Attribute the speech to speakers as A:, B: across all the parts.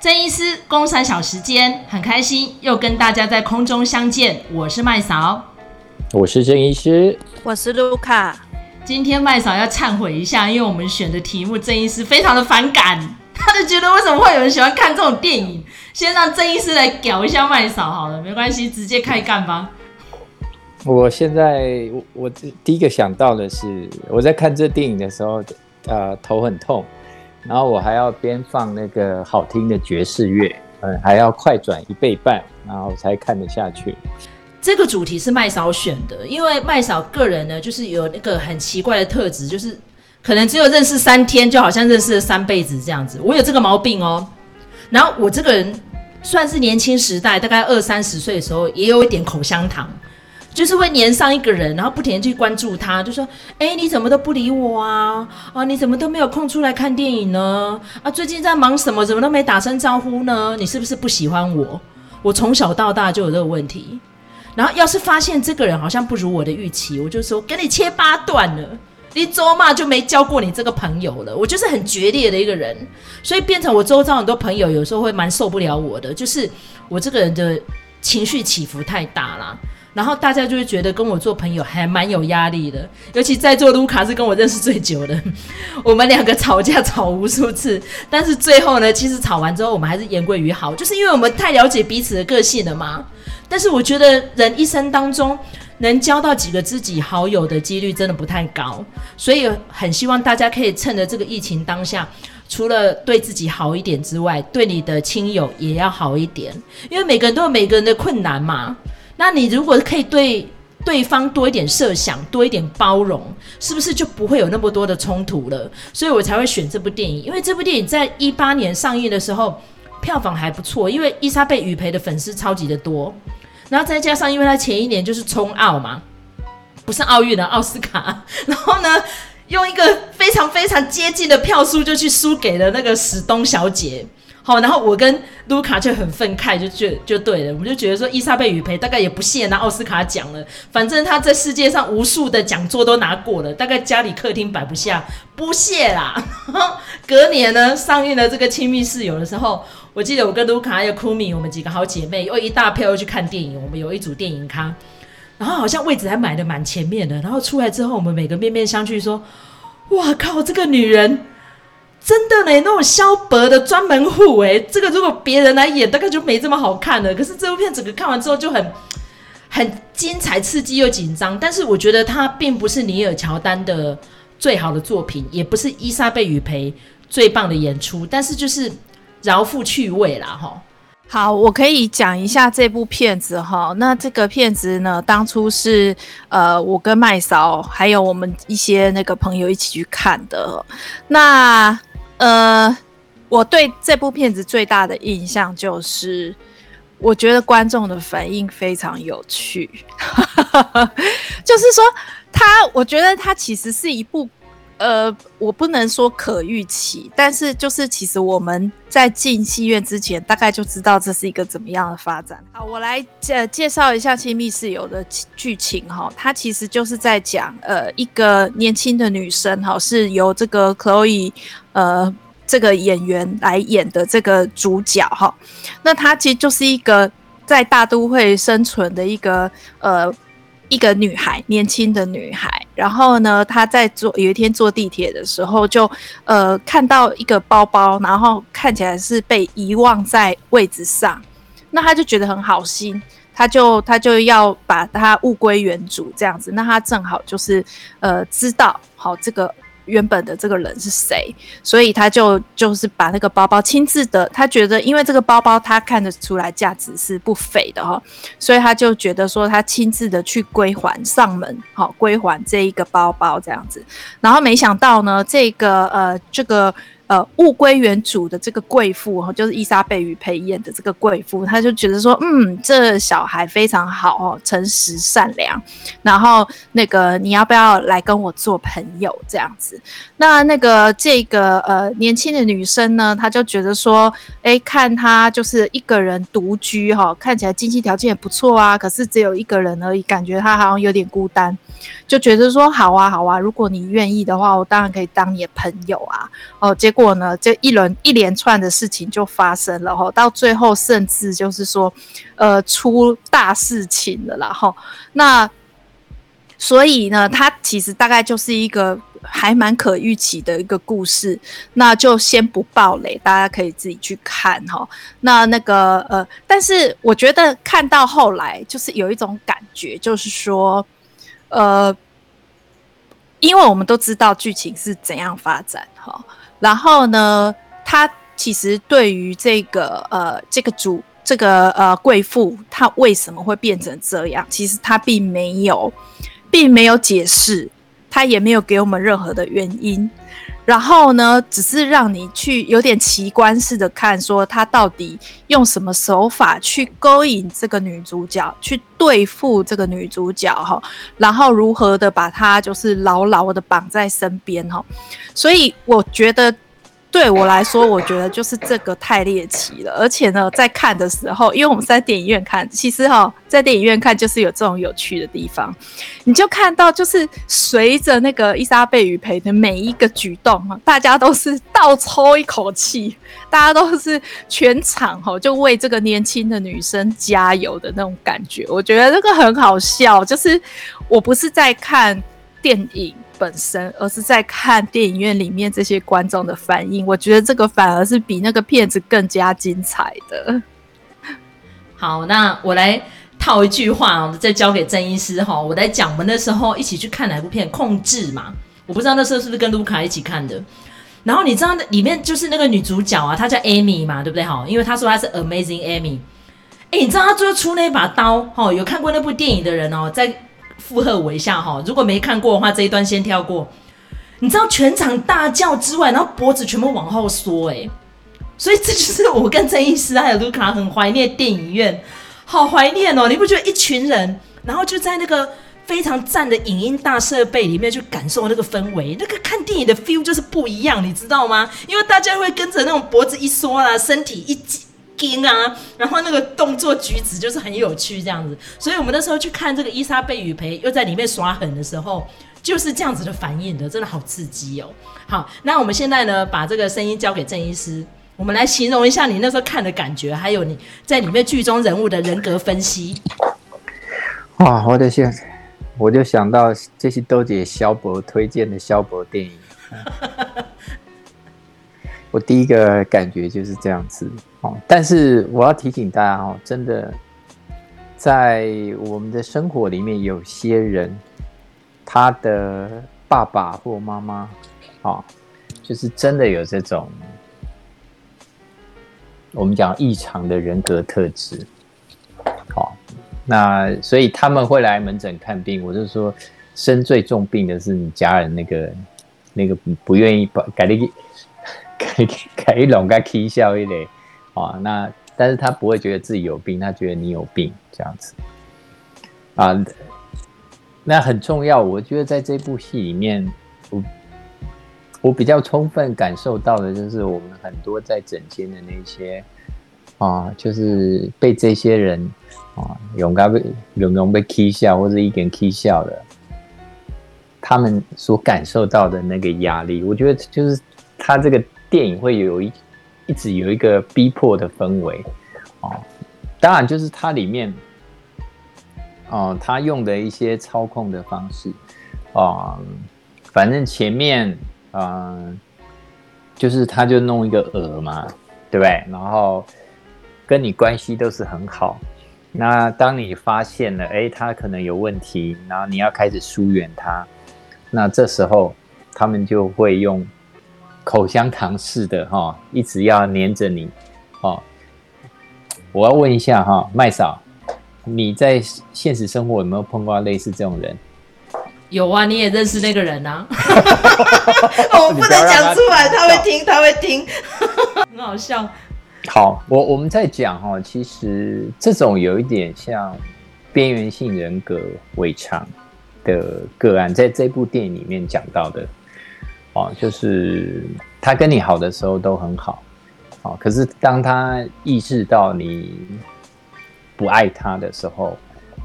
A: 郑医师工三小时间，很开心又跟大家在空中相见。我是麦嫂，
B: 我是郑医师，
C: 我是卢卡。
A: 今天麦嫂要忏悔一下，因为我们选的题目郑医师非常的反感，他就觉得为什么会有人喜欢看这种电影？先让郑医师来屌一下麦嫂好了，没关系，直接开干吧。
B: 我现在我，我第一个想到的是，我在看这电影的时候，呃，头很痛，然后我还要边放那个好听的爵士乐，嗯，还要快转一倍半，然后才看得下去。
A: 这个主题是麦嫂选的，因为麦嫂个人呢，就是有那个很奇怪的特质，就是可能只有认识三天，就好像认识了三辈子这样子。我有这个毛病哦。然后我这个人算是年轻时代，大概二三十岁的时候，也有一点口香糖。就是会黏上一个人，然后不停地去关注他，就说：“哎，你怎么都不理我啊？啊，你怎么都没有空出来看电影呢？啊，最近在忙什么？怎么都没打声招呼呢？你是不是不喜欢我？我从小到大就有这个问题。然后要是发现这个人好像不如我的预期，我就说给你切八段了。你周嘛就没交过你这个朋友了。我就是很决裂的一个人，所以变成我周遭很多朋友有时候会蛮受不了我的，就是我这个人的情绪起伏太大了。”然后大家就会觉得跟我做朋友还蛮有压力的，尤其在座卢卡是跟我认识最久的，我们两个吵架吵无数次，但是最后呢，其实吵完之后我们还是言归于好，就是因为我们太了解彼此的个性了嘛。但是我觉得人一生当中能交到几个知己好友的几率真的不太高，所以很希望大家可以趁着这个疫情当下，除了对自己好一点之外，对你的亲友也要好一点，因为每个人都有每个人的困难嘛。那你如果可以对对方多一点设想，多一点包容，是不是就不会有那么多的冲突了？所以我才会选这部电影，因为这部电影在一八年上映的时候票房还不错，因为伊莎贝·雨培的粉丝超级的多，然后再加上因为他前一年就是冲奥嘛，不是奥运的奥斯卡，然后呢用一个非常非常接近的票数就去输给了那个史东小姐。好，然后我跟卢卡就很愤慨，就就就对了，我们就觉得说伊莎贝雨培大概也不屑拿奥斯卡奖了，反正他在世界上无数的讲座都拿过了，大概家里客厅摆不下，不屑啦。隔年呢，上映了这个亲密室友的时候，我记得我跟卢卡还有库米，我们几个好姐妹又一大票又去看电影，我们有一组电影咖，然后好像位置还买的蛮前面的，然后出来之后，我们每个面面相觑说，哇靠，这个女人。真的呢，那种萧伯的专门户哎，这个如果别人来演，大概就没这么好看了。可是这部片整个看完之后就很很精彩、刺激又紧张。但是我觉得它并不是尼尔乔丹的最好的作品，也不是伊莎贝雨培最棒的演出，但是就是饶富趣味啦哈。
C: 好，我可以讲一下这部片子哈。那这个片子呢，当初是呃我跟麦嫂还有我们一些那个朋友一起去看的。那呃，我对这部片子最大的印象就是，我觉得观众的反应非常有趣。就是说，他，我觉得他其实是一部，呃，我不能说可预期，但是就是其实我们在进戏院之前，大概就知道这是一个怎么样的发展。好，我来介介绍一下《亲密室友》的剧情哈，它其实就是在讲，呃，一个年轻的女生哈，是由这个 Chloe。呃，这个演员来演的这个主角哈，那她其实就是一个在大都会生存的一个呃一个女孩，年轻的女孩。然后呢，她在坐有一天坐地铁的时候就，呃看到一个包包，然后看起来是被遗忘在位置上，那她就觉得很好心，她就她就要把它物归原主这样子。那她正好就是呃知道好这个。原本的这个人是谁？所以他就就是把那个包包亲自的，他觉得因为这个包包他看得出来价值是不菲的哈，所以他就觉得说他亲自的去归还上门，好归还这一个包包这样子。然后没想到呢，这个呃这个。呃，物归原主的这个贵妇哈，就是伊莎贝与培演的这个贵妇，她就觉得说，嗯，这小孩非常好哦，诚实善良。然后那个你要不要来跟我做朋友这样子？那那个这个呃年轻的女生呢，她就觉得说，哎，看她就是一个人独居哈，看起来经济条件也不错啊，可是只有一个人而已，感觉她好像有点孤单，就觉得说，好啊好啊，如果你愿意的话，我当然可以当你的朋友啊。哦，结果。果呢，这一轮一连串的事情就发生了哈，到最后甚至就是说，呃，出大事情了啦哈。那所以呢，它其实大概就是一个还蛮可预期的一个故事，那就先不爆雷，大家可以自己去看哈。那那个呃，但是我觉得看到后来就是有一种感觉，就是说，呃。因为我们都知道剧情是怎样发展哈，然后呢，他其实对于这个呃这个主这个呃贵妇，她为什么会变成这样？其实他并没有，并没有解释，他也没有给我们任何的原因。然后呢，只是让你去有点奇观似的看，说他到底用什么手法去勾引这个女主角，去对付这个女主角哈，然后如何的把她就是牢牢的绑在身边哈，所以我觉得。对我来说，我觉得就是这个太猎奇了，而且呢，在看的时候，因为我们是在电影院看，其实哈，在电影院看就是有这种有趣的地方，你就看到就是随着那个伊莎贝雨培的每一个举动哈，大家都是倒抽一口气，大家都是全场哈就为这个年轻的女生加油的那种感觉，我觉得这个很好笑，就是我不是在看电影。本身，而是在看电影院里面这些观众的反应，我觉得这个反而是比那个片子更加精彩的。
A: 好，那我来套一句话，再交给郑医师哈。我来讲，我们那时候一起去看哪部片《控制》嘛，我不知道那时候是不是跟卢卡一起看的。然后你知道那里面就是那个女主角啊，她叫 Amy 嘛，对不对？哈，因为她说她是 Amazing Amy。哎，你知道她最后出那把刀？哈，有看过那部电影的人哦，在。附和我一下哈，如果没看过的话，这一段先跳过。你知道全场大叫之外，然后脖子全部往后缩，哎，所以这就是我跟郑医师还有卢卡很怀念电影院，好怀念哦！你不觉得一群人，然后就在那个非常赞的影音大设备里面去感受那个氛围，那个看电影的 feel 就是不一样，你知道吗？因为大家会跟着那种脖子一缩啊，身体一挤。啊，然后那个动作举止就是很有趣这样子，所以我们那时候去看这个伊莎贝雨培又在里面耍狠的时候，就是这样子的反应的，真的好刺激哦。好，那我们现在呢，把这个声音交给郑医师，我们来形容一下你那时候看的感觉，还有你在里面剧中人物的人格分析。
B: 哇，我的天，我就想到这些都姐萧博推荐的萧博电影。我第一个感觉就是这样子哦，但是我要提醒大家哦，真的，在我们的生活里面，有些人他的爸爸或妈妈，哦，就是真的有这种我们讲异常的人格特质，好，那所以他们会来门诊看病。我就说，生最重病的是你家人那个那个不愿意把改立。可以可以拢个起笑一类，啊，那但是他不会觉得自己有病，他觉得你有病这样子，啊，那很重要。我觉得在这部戏里面，我我比较充分感受到的就是我们很多在诊间的那些啊，就是被这些人啊，勇敢被勇勇被起笑或者一点起笑的，他们所感受到的那个压力，我觉得就是他这个。电影会有一一直有一个逼迫的氛围，哦，当然就是它里面，哦，他用的一些操控的方式，啊、嗯，反正前面，嗯，就是他就弄一个饵嘛，对不对？然后跟你关系都是很好，那当你发现了，哎，他可能有问题，然后你要开始疏远他，那这时候他们就会用。口香糖似的哈，一直要黏着你，哦。我要问一下哈，麦嫂，你在现实生活有没有碰过类似这种人？
A: 有啊，你也认识那个人啊。我不能讲出来，他会听，他会听，很好笑。
B: 好，我我们在讲哈，其实这种有一点像边缘性人格违常的个案，在这部电影里面讲到的。哦，就是他跟你好的时候都很好，哦，可是当他意识到你不爱他的时候，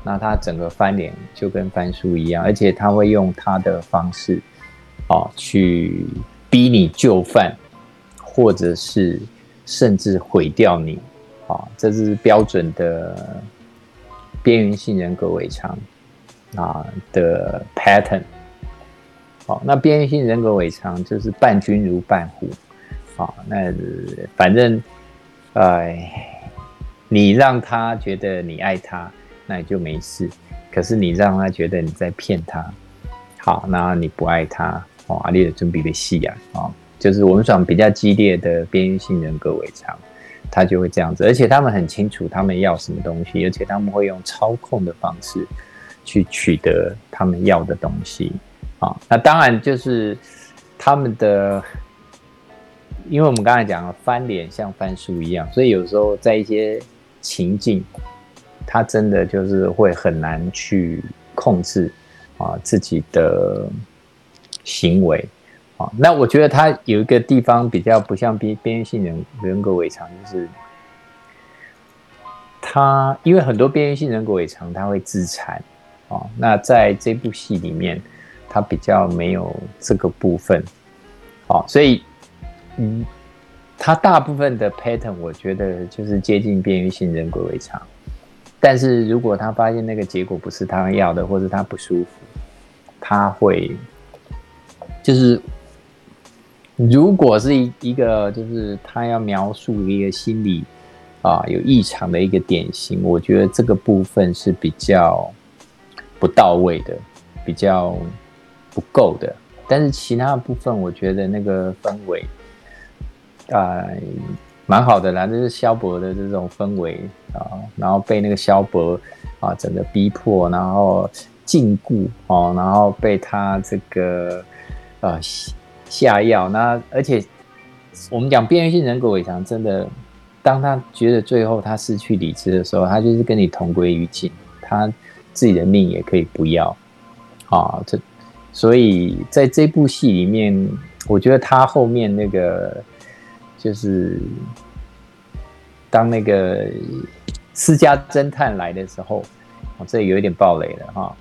B: 那他整个翻脸就跟翻书一样，而且他会用他的方式，哦，去逼你就范，或者是甚至毁掉你，啊，这是标准的边缘性人格违常啊的 pattern。好，那边缘性人格违常就是伴君如伴虎，啊，那反正，哎，你让他觉得你爱他，那也就没事。可是你让他觉得你在骗他，好，那你不爱他，哦，阿丽的准备的戏啊，哦，就是我们讲比较激烈的边缘性人格违常，他就会这样子，而且他们很清楚他们要什么东西，而且他们会用操控的方式去取得他们要的东西。啊，那当然就是他们的，因为我们刚才讲了翻脸像翻书一样，所以有时候在一些情境，他真的就是会很难去控制啊自己的行为啊。那我觉得他有一个地方比较不像边边缘性人人格违常，就是他因为很多边缘性人格违常，他会自残啊。那在这部戏里面。他比较没有这个部分，好，所以，嗯，他大部分的 pattern 我觉得就是接近边缘性人格为常，但是如果他发现那个结果不是他要的，或者他不舒服，他会，就是，如果是一一个就是他要描述一个心理啊有异常的一个典型，我觉得这个部分是比较不到位的，比较。不够的，但是其他部分，我觉得那个氛围，啊、呃，蛮好的啦。就是萧伯的这种氛围啊，然后被那个萧伯啊整个逼迫，然后禁锢哦，然后被他这个呃下药。那而且我们讲边缘性人格违常，真的，当他觉得最后他失去理智的时候，他就是跟你同归于尽，他自己的命也可以不要啊，这。所以在这部戏里面，我觉得他后面那个就是当那个私家侦探来的时候，哦，这有一点爆雷了哈。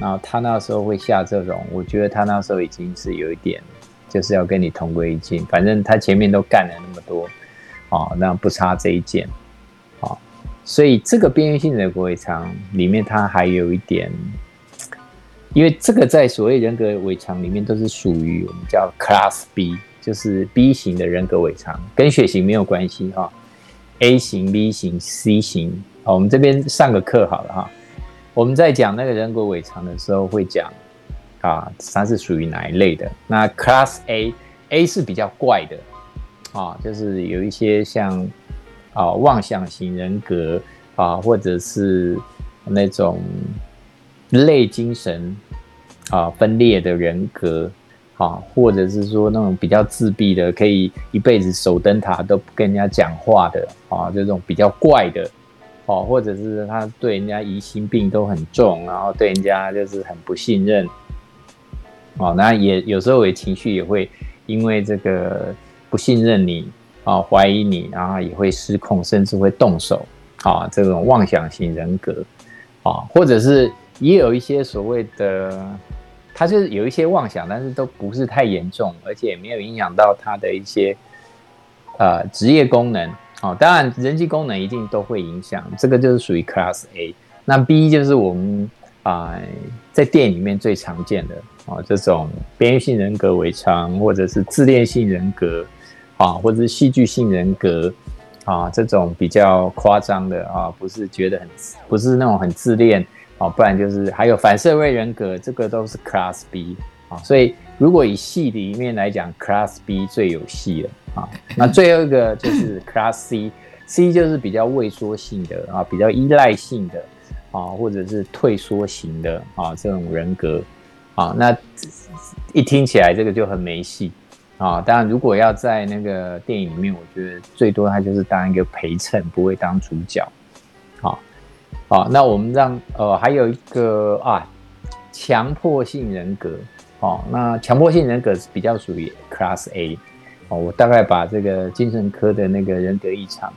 B: 然后他那时候会下这种，我觉得他那时候已经是有一点，就是要跟你同归于尽。反正他前面都干了那么多，啊，那不差这一件，啊，所以这个边缘性人格违常里面，他还有一点。因为这个在所谓人格违常里面都是属于我们叫 Class B，就是 B 型的人格违常，跟血型没有关系哈。A 型、B 型、C 型，好，我们这边上个课好了哈。我们在讲那个人格违常的时候会讲啊，它是属于哪一类的？那 Class A，A 是比较怪的啊，就是有一些像啊妄想型人格啊，或者是那种。类精神啊分裂的人格啊，或者是说那种比较自闭的，可以一辈子守灯塔都不跟人家讲话的啊，这种比较怪的哦，或者是他对人家疑心病都很重，然后对人家就是很不信任哦，那也有时候也情绪也会因为这个不信任你啊，怀疑你，然后也会失控，甚至会动手啊，这种妄想型人格啊，或者是。也有一些所谓的，他就是有一些妄想，但是都不是太严重，而且也没有影响到他的一些呃职业功能。哦，当然人际功能一定都会影响，这个就是属于 Class A。那 B 就是我们啊、在电影里面最常见的啊这种边缘性人格为常，或者是自恋性人格啊，或者是戏剧性人格啊这种比较夸张的啊，不是觉得很不是那种很自恋。哦，不然就是还有反社会人格，这个都是 Class B 啊。所以如果以戏里面来讲，Class B 最有戏了啊。那最后一个就是 Class C，C 就是比较畏缩性的啊，比较依赖性的啊，或者是退缩型的啊这种人格啊。那一听起来这个就很没戏啊。当然，如果要在那个电影里面，我觉得最多他就是当一个陪衬，不会当主角。好，那我们让呃还有一个啊，强迫性人格，哦，那强迫性人格是比较属于 Class A，哦，我大概把这个精神科的那个人格异常，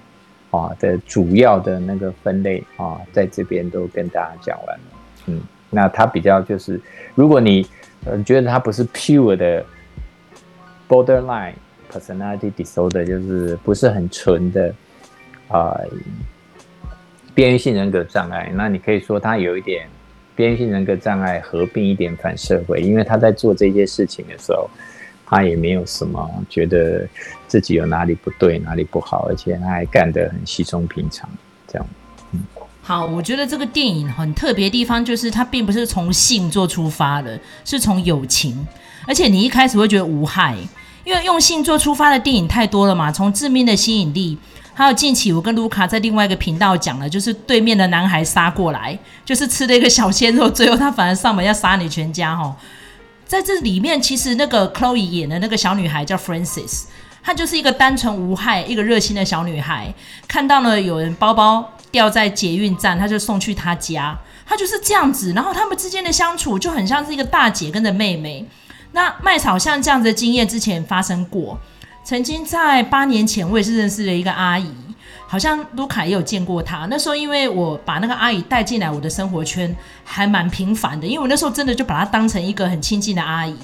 B: 啊的主要的那个分类啊，在这边都跟大家讲完了，嗯，那它比较就是，如果你呃觉得它不是 pure 的 borderline personality disorder，就是不是很纯的啊、边缘性人格障碍。那你可以说他有一点边缘性人格障碍合并一点反社会，因为他在做这些事情的时候，他也没有什么觉得自己有哪里不对、哪里不好，而且他还干得很稀松平常，这样。嗯，
A: 好，我觉得这个电影很特别的地方就是它并不是从性做出发的，是从友情，而且你一开始会觉得无害。因为用性做出发的电影太多了嘛，从致命的吸引力，还有近期我跟卢卡在另外一个频道讲了，就是对面的男孩杀过来，就是吃了一个小鲜肉，最后他反而上门要杀你全家哈。在这里面，其实那个 Chloe 演的那个小女孩叫 Frances，她就是一个单纯无害、一个热心的小女孩，看到了有人包包掉在捷运站，她就送去她家，她就是这样子，然后他们之间的相处就很像是一个大姐跟着妹妹。那麦草像这样子的经验之前发生过，曾经在八年前，我也是认识了一个阿姨，好像卢卡也有见过她。那时候因为我把那个阿姨带进来我的生活圈，还蛮频繁的，因为我那时候真的就把她当成一个很亲近的阿姨。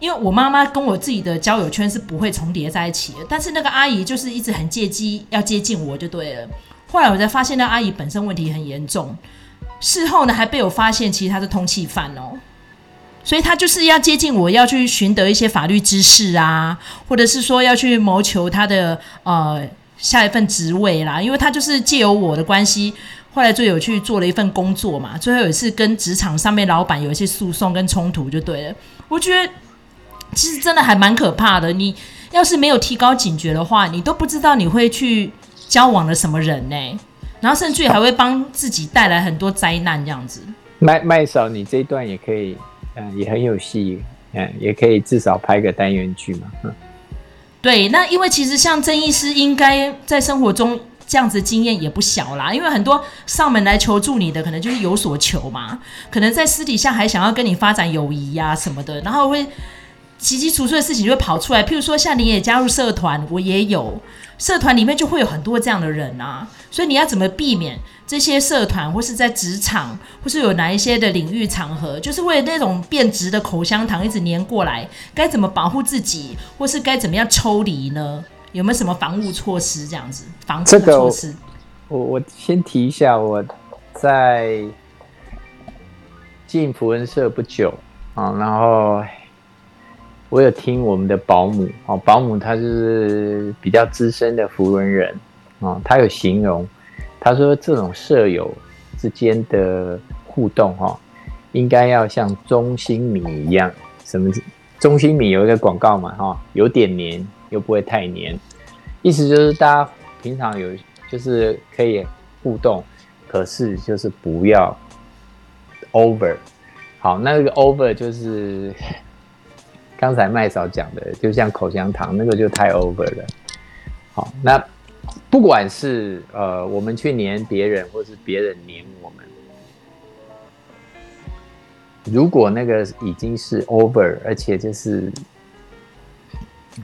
A: 因为我妈妈跟我自己的交友圈是不会重叠在一起的，但是那个阿姨就是一直很借机要接近我就对了。后来我才发现那阿姨本身问题很严重，事后呢还被我发现其实她是通气犯哦。所以他就是要接近我，要去寻得一些法律知识啊，或者是说要去谋求他的呃下一份职位啦。因为他就是借由我的关系，后来就有去做了一份工作嘛。最后有一次跟职场上面老板有一些诉讼跟冲突，就对了。我觉得其实真的还蛮可怕的。你要是没有提高警觉的话，你都不知道你会去交往了什么人呢、然后甚至还会帮自己带来很多灾难这样子。
B: 麦麦嫂，你这一段也可以。也很有戏，嗯，也可以至少拍个单元剧嘛。嗯，
A: 对，那因为其实像曾医师应该在生活中这样子经验也不小啦，因为很多上门来求助你的，可能就是有所求嘛，可能在私底下还想要跟你发展友谊呀什么的，然后会奇奇出错的事情就会跑出来，譬如说像你也加入社团，我也有，社团里面就会有很多这样的人啊，所以你要怎么避免？这些社团或是在职场，或是有哪一些的领域场合，就是为了那种变质的口香糖一直黏过来，该怎么保护自己，或是该怎么样抽离呢？有没有什么防护措施？这样子防护措施？
B: 我我先提一下，我在进福恩社不久啊，然后我有听我们的保姆哦，保姆他是比较资深的扶轮人啊，他有形容。他说：“这种舍友之间的互动，哈，应该要像中心米一样。什么？中心米有一个广告嘛，哈，有点黏又不会太黏。意思就是大家平常有，就是可以互动，可是就是不要 over。好，那个 over 就是刚才麦嫂讲的，就像口香糖，那个就太 over 了。好，那。”不管是呃，我们去黏别人，或是别人黏我们，如果那个已经是 over，而且就是，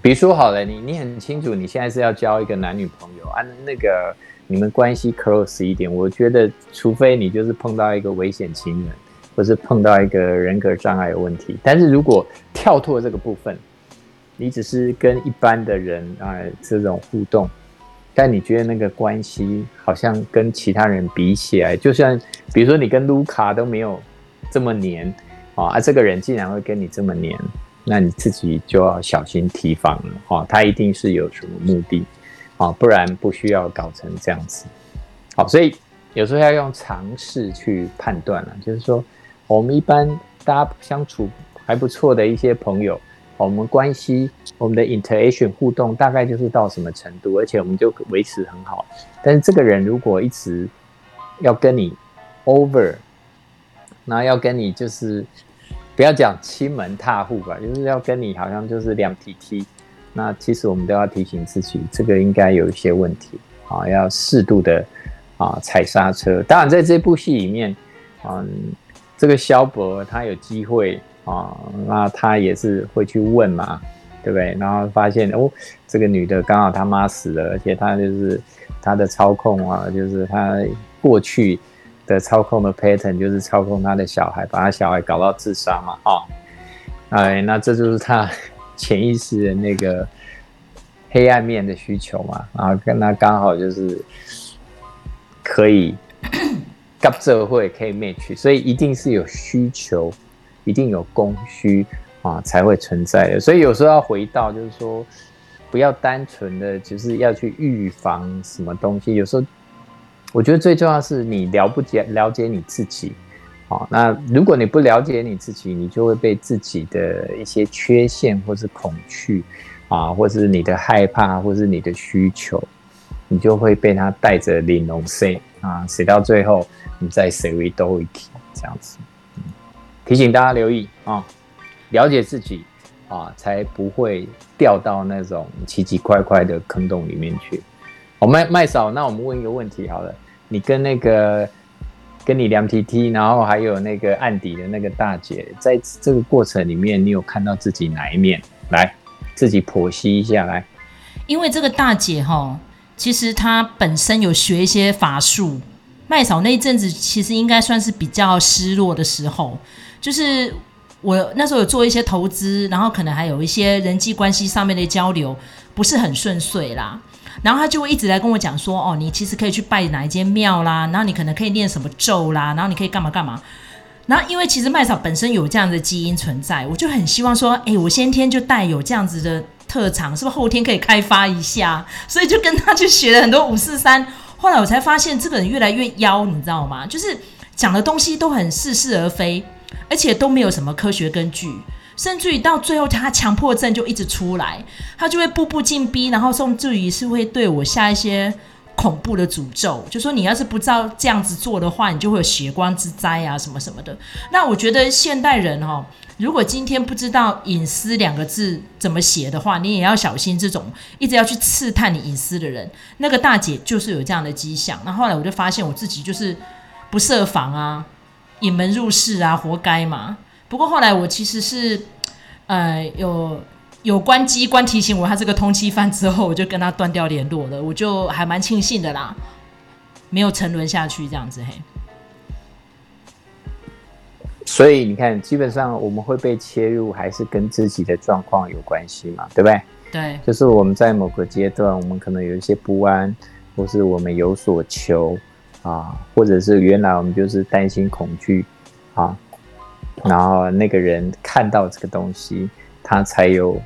B: 比如说好了，你你很清楚你现在是要交一个男女朋友啊，那个你们关系 close 一点，我觉得除非你就是碰到一个危险情人，或是碰到一个人格障碍的问题，但是如果跳脱这个部分，你只是跟一般的人啊、这种互动。但你觉得那个关系好像跟其他人比起来，就像比如说你跟卢卡都没有这么黏啊，这个人竟然会跟你这么黏，那你自己就要小心提防了哈，他一定是有什么目的啊，不然不需要搞成这样子。好，所以有时候要用尝试去判断了，就是说我们一般大家相处还不错的一些朋友。我们关系，我们的 interaction 互动大概就是到什么程度，而且我们就维持很好。但是这个人如果一直要跟你 over，那要跟你就是不要讲亲门踏户吧，就是要跟你好像就是两体踢。那其实我们都要提醒自己，这个应该有一些问题啊，要适度的啊踩刹车。当然在这部戏里面，嗯，这个萧伯他有机会。啊，那他也是会去问嘛，对不对？然后发现哦，这个女的刚好他妈死了，而且他就是他的操控啊，就是他过去的操控的 pattern 就是操控他的小孩，把他小孩搞到自杀嘛，啊，哎，那这就是他潜意识的那个黑暗面的需求嘛，然后跟他刚好就是可以 跟社会可以 match，所以一定是有需求，一定有供需啊才会存在的。所以有时候要回到就是说，不要单纯的就是要去预防什么东西。有时候我觉得最重要是你了不解了解你自己。好，那如果你不了解你自己，你就会被自己的一些缺陷或是恐惧。啊，或是你的害怕，或是你的需求，你就会被他带着玲珑塞啊，写到最后，你再谁为都一体这样子。嗯，提醒大家留意啊，了解自己啊，才不会掉到那种奇奇怪怪的坑洞里面去。我麦麦嫂，那我们问一个问题好了，你跟那个跟你量 TT，然后还有那个案底的那个大姐，在这个过程里面，你有看到自己哪一面？来。自己剖析一下来，
A: 因为这个大姐哈，其实她本身有学一些法术。麦嫂那一阵子其实应该算是比较失落的时候，就是我那时候有做一些投资，然后可能还有一些人际关系上面的交流不是很顺遂啦。然后他就会一直来跟我讲说，哦，你其实可以去拜哪一间庙啦，然后你可能可以念什么咒啦，然后你可以干嘛干嘛。然后，因为其实麦嫂本身有这样的基因存在，我就很希望说，哎，我先天就带有这样子的特长，是不是后天可以开发一下？所以就跟他去学了很多五四三。后来我才发现，这个人越来越妖，你知道吗？就是讲的东西都很似是而非，而且都没有什么科学根据，甚至于到最后他强迫症就一直出来，他就会步步进逼，然后甚至于是会对我下一些。恐怖的诅咒，就说你要是不照这样子做的话，你就会有血光之灾啊，什么什么的。那我觉得现代人哦，如果今天不知道隐私两个字怎么写的话，你也要小心这种一直要去刺探你隐私的人。那个大姐就是有这样的迹象。那，后来我就发现我自己就是不设防啊，隐门入室啊，活该嘛。不过后来我其实是呃有。有关机关提醒我他这个通缉犯之后，我就跟他断掉联络了，我就还蛮庆幸的啦，没有沉沦下去这样子嘿。
B: 所以你看，基本上我们会被切入，还是跟自己的状况有关系嘛，对不对？
A: 对，
B: 就是我们在某个阶段，我们可能有一些不安，或是我们有所求啊，或者是原来我们就是担心恐惧啊，然后那个人看到这个东西，他才有。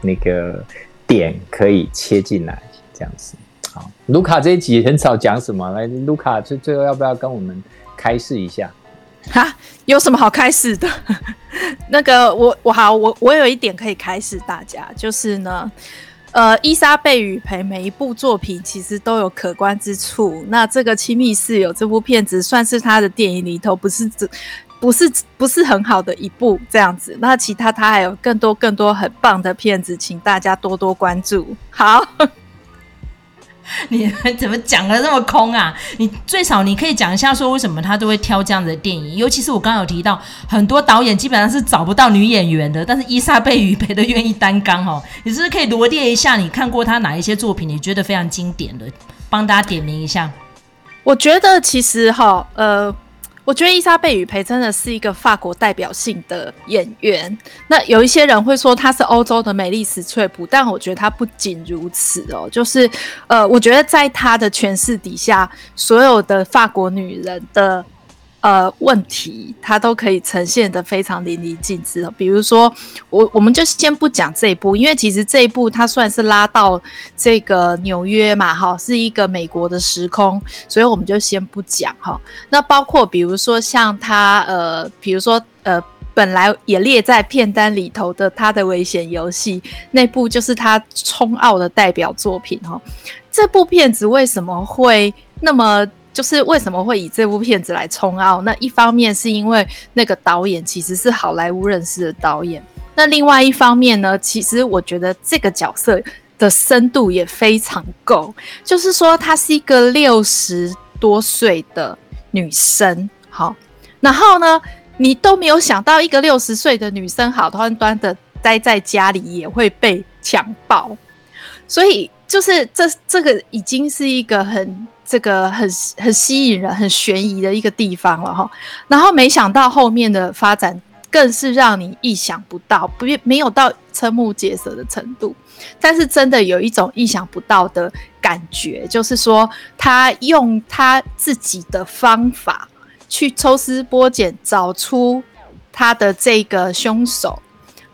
B: 那个点可以切进来，这样子。好，卢卡这一集很少讲什么，来，卢卡最最后要不要跟我们开示一下？
C: 哈，有什么好开示的？那个，我我好，我我有一点可以开示大家，就是呢，呃，伊莎贝与培每一部作品其实都有可观之处。那这个亲密室友这部片子算是他的电影里头，不是。不是不是很好的一部这样子，那其他他还有更多更多很棒的片子，请大家多多关注。好，
A: 你怎么讲的那么空啊？你最少你可以讲一下，说为什么他都会挑这样的电影？尤其是我刚刚有提到，很多导演基本上是找不到女演员的，但是伊莎贝与培都愿意担纲哦。你是不是可以罗列一下你看过他哪一些作品，你觉得非常经典的，帮大家点名一下？
C: 我觉得其实哈，呃。我觉得伊莎贝雨培真的是一个法国代表性的演员。那有一些人会说她是欧洲的美丽史翠普，但我觉得她不仅如此哦。就是，呃，我觉得在她的诠释底下，所有的法国女人的。呃，问题它都可以呈现得非常淋漓尽致。比如说，我我们就先不讲这一部，因为其实这一部它算是拉到这个纽约嘛，哈，是一个美国的时空，所以我们就先不讲哈。那包括比如说像他呃，比如说呃，本来也列在片单里头的他的危险游戏那部，就是他冲奥的代表作品哈。这部片子为什么会那么？就是为什么会以这部片子来冲奥？那一方面是因为那个导演其实是好莱坞认识的导演，那另外一方面呢，其实我觉得这个角色的深度也非常够。就是说，她是一个六十多岁的女生，好，然后呢，你都没有想到一个六十岁的女生好端端的待在家里也会被强暴，所以就是这这个已经是一个很。这个很很吸引人、很悬疑的一个地方了哈，然后没想到后面的发展更是让你意想不到，不没有到瞠目结舌的程度，但是真的有一种意想不到的感觉，就是说他用他自己的方法去抽丝剥茧，找出他的这个凶手，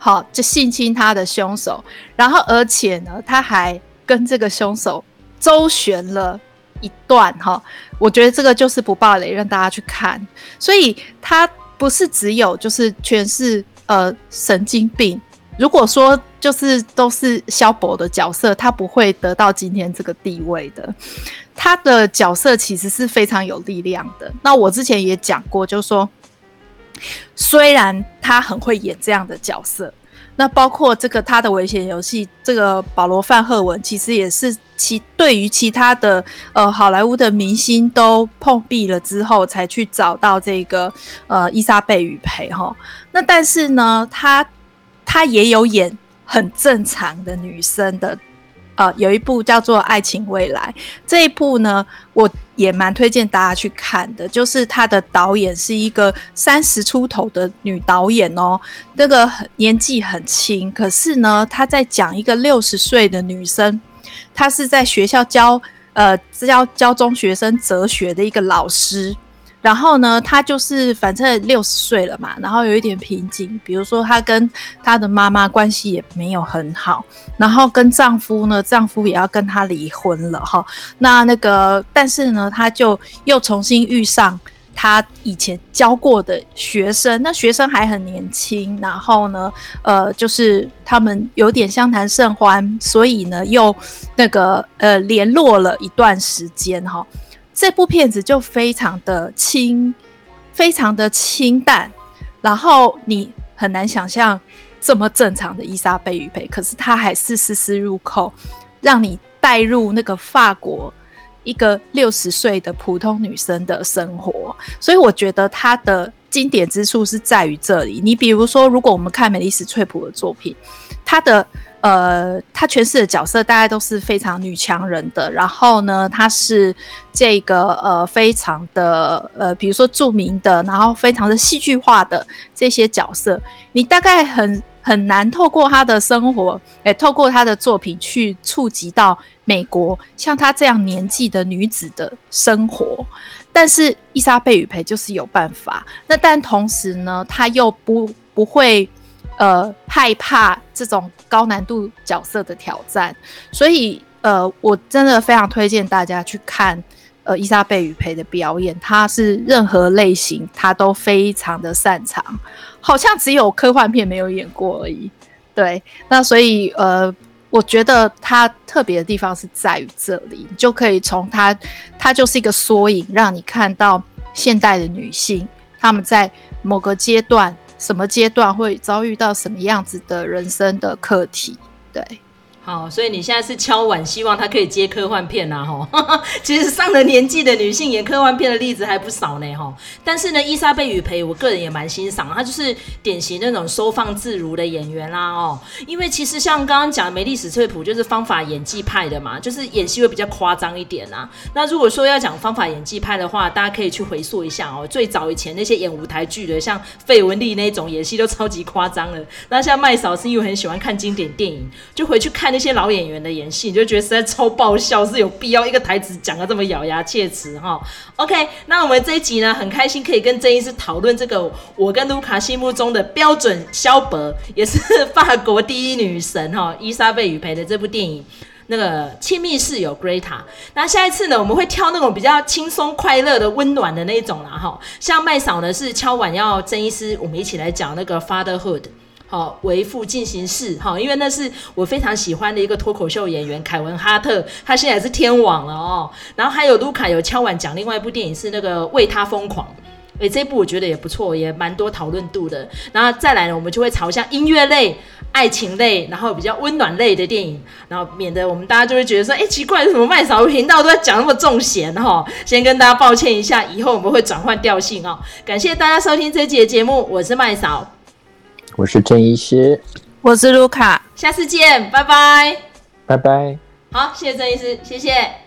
C: 好，就性侵他的凶手，然后而且呢，他还跟这个凶手周旋了一段，哈，我觉得这个就是不爆雷，让大家去看，所以他。不是只有就是全是呃神经病。如果说就是都是萧伯的角色，他不会得到今天这个地位的。他的角色其实是非常有力量的。那我之前也讲过，就是说，虽然他很会演这样的角色。那包括这个他的危险游戏，这个保罗范赫文其实也是其对于其他的呃好莱坞的明星都碰壁了之后，才去找到这个呃伊莎贝雨培哈。那但是呢，他他也有演很正常的女生的。呃，有一部叫做《爱情未来》，这一部呢，我也蛮推荐大家去看的。就是他的导演是一个三十出头的女导演哦，那个年纪很轻，可是呢，她在讲一个六十岁的女生，她是在学校教呃教教中学生哲学的一个老师。然后呢，她就是反正六十岁了嘛，然后有一点瓶颈，比如说她跟她的妈妈关系也没有很好，然后跟丈夫呢，丈夫也要跟她离婚了哈。那那个，但是呢，她就又重新遇上她以前教过的学生，那学生还很年轻，然后呢，呃，就是他们有点相谈甚欢，所以呢，又那个呃联络了一段时间哈。这部片子就非常的清，非常的清淡，然后你很难想象这么正常的伊莎贝雨培，可是她还是丝丝入扣，让你带入那个法国一个六十岁的普通女生的生活，所以我觉得她的经典之处是在于这里。你比如说，如果我们看梅丽史翠普的作品，她的。呃，她诠释的角色大概都是非常女强人的，然后呢，她是这个呃非常的呃，比如说著名的，然后非常的戏剧化的这些角色，你大概很很难透过她的生活，诶，透过她的作品去触及到美国像她这样年纪的女子的生活，但是伊莎贝雨培就是有办法，那但同时呢，她又不不会。呃，害怕这种高难度角色的挑战，所以呃，我真的非常推荐大家去看呃伊莎贝雨培的表演，她是任何类型她都非常的擅长，好像只有科幻片没有演过而已。对，那所以呃，我觉得她特别的地方是在于这里，你就可以从她，她就是一个缩影，让你看到现代的女性她们在某个阶段。什么阶段会遭遇到什么样子的人生的课题？对。
A: 好，所以你现在是敲碗，希望他可以接科幻片呐，哈。其实上了年纪的女性演科幻片的例子还不少呢，哈。但是呢，伊莎贝雨培，我个人也蛮欣赏，她就是典型那种收放自如的演员啦，哦。因为其实像刚刚讲的梅丽史翠普，就是方法演技派的嘛，就是演戏会比较夸张一点啊。那如果说要讲方法演技派的话，大家可以去回溯一下哦。最早以前那些演舞台剧的，像费雯丽那种演戏都超级夸张了。那像麦嫂是因为很喜欢看经典电影，就回去看。那些老演员的演戏，你就觉得实在超爆笑，是有必要一个台词讲得这么咬牙切齿哈？OK，那我们这一集呢，很开心可以跟郑医师讨论这个我跟卢卡心目中的标准萧伯，也是法国第一女神哈伊莎贝雨培的这部电影，那个亲密室友 Greta。那下一次呢，我们会挑那种比较轻松快乐的温暖的那种啦哈。像麦嫂呢是敲碗要郑医师，我们一起来讲那个 Fatherhood。哦，为父进行式，好，因为那是我非常喜欢的一个脱口秀演员凯文哈特，他现在是天王了哦。然后还有卢卡有敲碗讲另外一部电影是那个为他疯狂，诶，这部我觉得也不错，也蛮多讨论度的。然后再来呢，我们就会朝向音乐类、爱情类，然后比较温暖类的电影，然后免得我们大家就会觉得说，诶，奇怪，为什么麦嫂频道都在讲那么重咸哈？先跟大家抱歉一下，以后我们会转换调性哦。感谢大家收听这一集的节目，我是麦嫂。
B: 我是郑医师，
C: 我是卢卡，
A: 下次见，拜拜，
B: 拜拜。
A: 好，谢谢郑医师，谢谢。